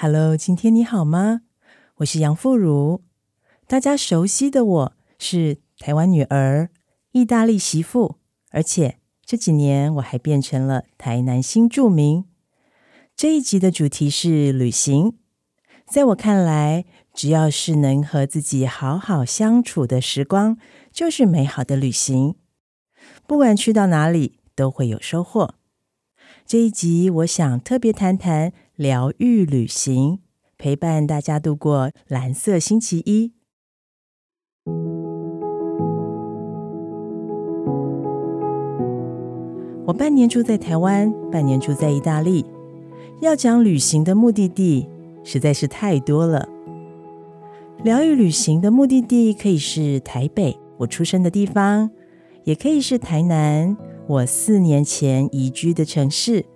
Hello，今天你好吗？我是杨富如。大家熟悉的我是台湾女儿、意大利媳妇，而且这几年我还变成了台南新住民。这一集的主题是旅行。在我看来，只要是能和自己好好相处的时光，就是美好的旅行。不管去到哪里，都会有收获。这一集，我想特别谈谈疗愈旅行，陪伴大家度过蓝色星期一。我半年住在台湾，半年住在意大利。要讲旅行的目的地，实在是太多了。疗愈旅行的目的地可以是台北，我出生的地方，也可以是台南。我四年前移居的城市。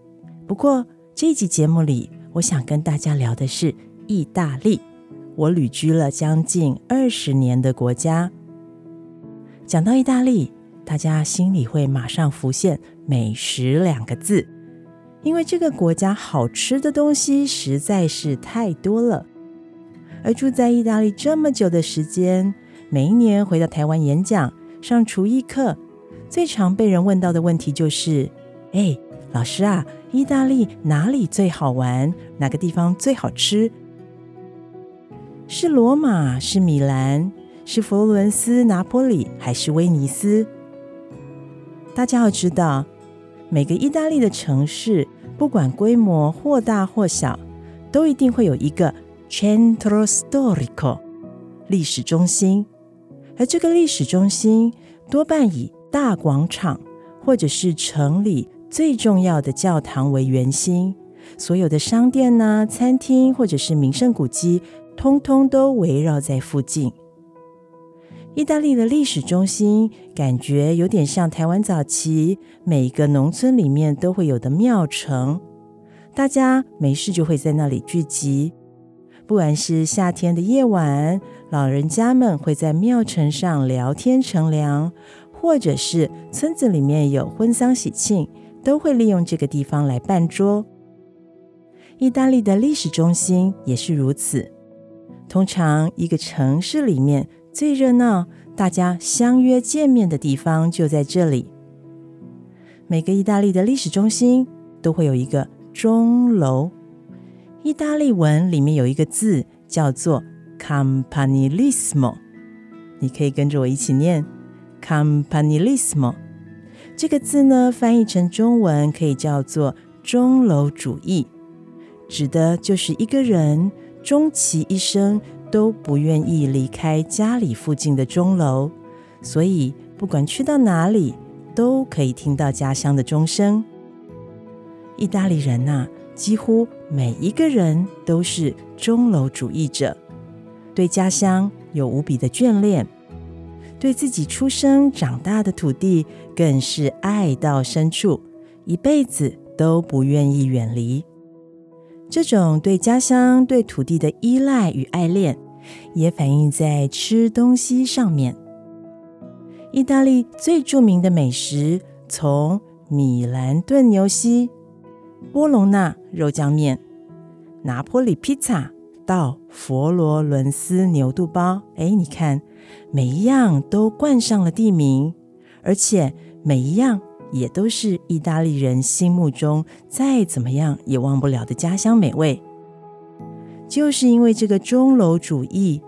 不过这一集节目里，我想跟大家聊的是意大利。我旅居了将近二十年的国家。讲到意大利，大家心里会马上浮现“美食”两个字，因为这个国家好吃的东西实在是太多了。而住在意大利这么久的时间，每一年回到台湾演讲、上厨艺课。最常被人问到的问题就是：“哎，老师啊，意大利哪里最好玩？哪个地方最好吃？是罗马？是米兰？是佛罗伦斯、拿坡里？还是威尼斯？”大家要知道，每个意大利的城市，不管规模或大或小，都一定会有一个 centro storico 历史中心，而这个历史中心多半以大广场，或者是城里最重要的教堂为圆心，所有的商店呐、啊、餐厅或者是名胜古迹，通通都围绕在附近。意大利的历史中心，感觉有点像台湾早期每一个农村里面都会有的庙城，大家没事就会在那里聚集。不管是夏天的夜晚，老人家们会在庙城上聊天乘凉。或者是村子里面有婚丧喜庆，都会利用这个地方来办桌。意大利的历史中心也是如此。通常一个城市里面最热闹、大家相约见面的地方就在这里。每个意大利的历史中心都会有一个钟楼，意大利文里面有一个字叫做 “campanilismo”，你可以跟着我一起念。“campanilismo” 这个字呢，翻译成中文可以叫做钟楼主义，指的就是一个人终其一生都不愿意离开家里附近的钟楼，所以不管去到哪里，都可以听到家乡的钟声。意大利人呐、啊，几乎每一个人都是钟楼主义者，对家乡有无比的眷恋。对自己出生长大的土地更是爱到深处，一辈子都不愿意远离。这种对家乡、对土地的依赖与爱恋，也反映在吃东西上面。意大利最著名的美食，从米兰炖牛膝、波隆纳肉酱面、拿坡里披萨到佛罗伦斯牛肚包，哎，你看。每一样都冠上了地名，而且每一样也都是意大利人心目中再怎么样也忘不了的家乡美味。就是因为这个钟楼主义，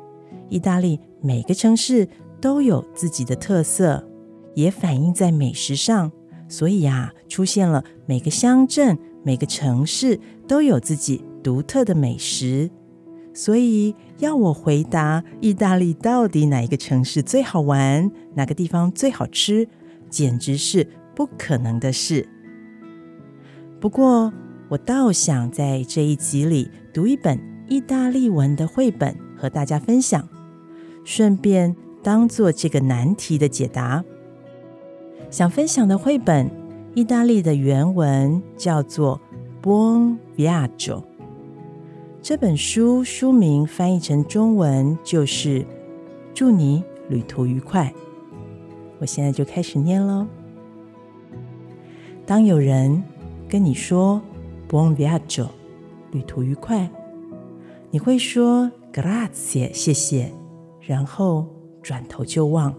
意大利每个城市都有自己的特色，也反映在美食上，所以啊，出现了每个乡镇、每个城市都有自己独特的美食。所以要我回答意大利到底哪一个城市最好玩，哪个地方最好吃，简直是不可能的事。不过，我倒想在这一集里读一本意大利文的绘本和大家分享，顺便当做这个难题的解答。想分享的绘本，意大利的原文叫做《Buon Viaggio》。这本书书名翻译成中文就是“祝你旅途愉快”。我现在就开始念喽。当有人跟你说 “Buon viaggio”，旅途愉快，你会说 “Grazie”，谢谢，然后转头就忘，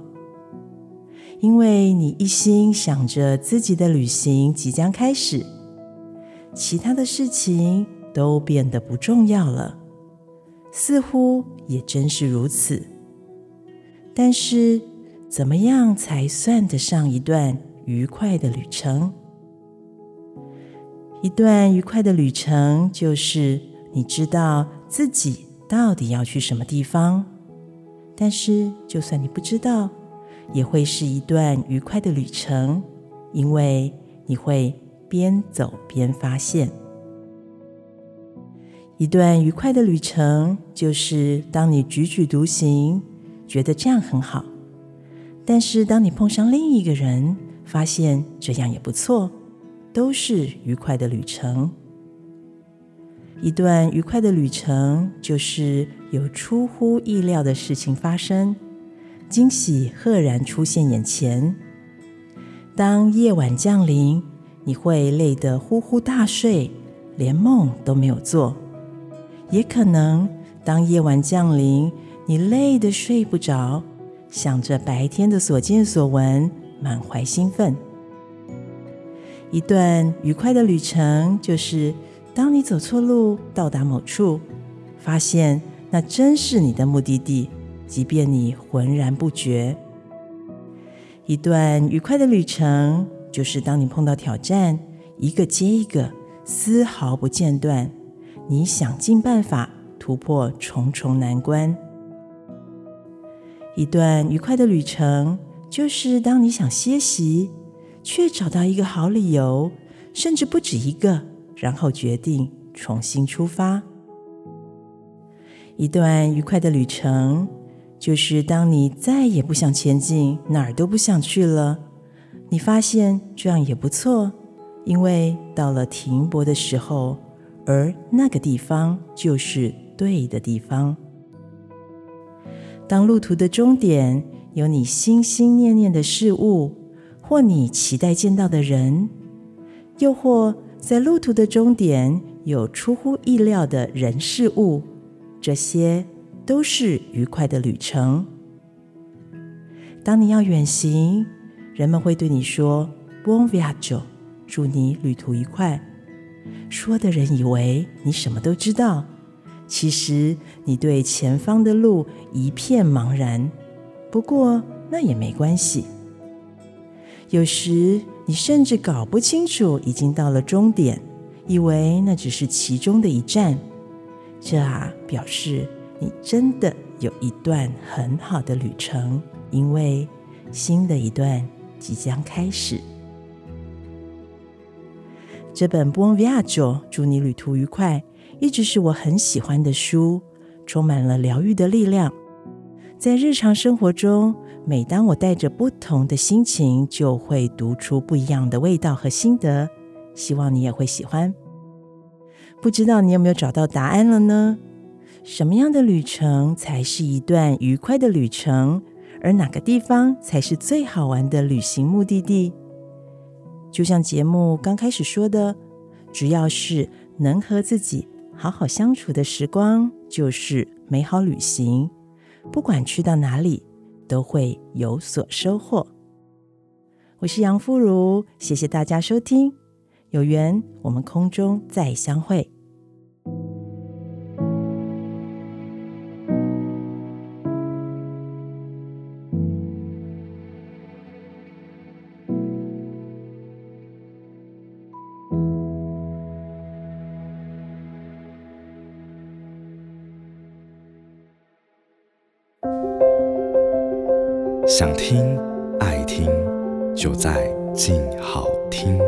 因为你一心想着自己的旅行即将开始，其他的事情都变得不重要了。似乎也真是如此。但是，怎么样才算得上一段愉快的旅程？一段愉快的旅程，就是你知道自己到底要去什么地方。但是，就算你不知道，也会是一段愉快的旅程，因为你会边走边发现。一段愉快的旅程，就是当你踽踽独行，觉得这样很好，但是当你碰上另一个人，发现这样也不错。都是愉快的旅程。一段愉快的旅程，就是有出乎意料的事情发生，惊喜赫然出现眼前。当夜晚降临，你会累得呼呼大睡，连梦都没有做；也可能当夜晚降临，你累得睡不着，想着白天的所见所闻，满怀兴奋。一段愉快的旅程，就是当你走错路，到达某处，发现那真是你的目的地，即便你浑然不觉。一段愉快的旅程，就是当你碰到挑战，一个接一个，丝毫不间断，你想尽办法突破重重难关。一段愉快的旅程，就是当你想歇息。却找到一个好理由，甚至不止一个，然后决定重新出发。一段愉快的旅程，就是当你再也不想前进，哪儿都不想去了，你发现这样也不错，因为到了停泊的时候，而那个地方就是对的地方。当路途的终点有你心心念念的事物。或你期待见到的人，又或在路途的终点有出乎意料的人事物，这些都是愉快的旅程。当你要远行，人们会对你说 “Buon viaggio”，祝你旅途愉快。说的人以为你什么都知道，其实你对前方的路一片茫然。不过那也没关系。有时你甚至搞不清楚已经到了终点，以为那只是其中的一站。这啊，表示你真的有一段很好的旅程，因为新的一段即将开始。这本《Bon Viaggio》祝你旅途愉快，一直是我很喜欢的书，充满了疗愈的力量。在日常生活中，每当我带着不同的心情，就会读出不一样的味道和心得。希望你也会喜欢。不知道你有没有找到答案了呢？什么样的旅程才是一段愉快的旅程？而哪个地方才是最好玩的旅行目的地？就像节目刚开始说的，只要是能和自己好好相处的时光，就是美好旅行。不管去到哪里。都会有所收获。我是杨富如，谢谢大家收听，有缘我们空中再相会。想听爱听，就在静好听。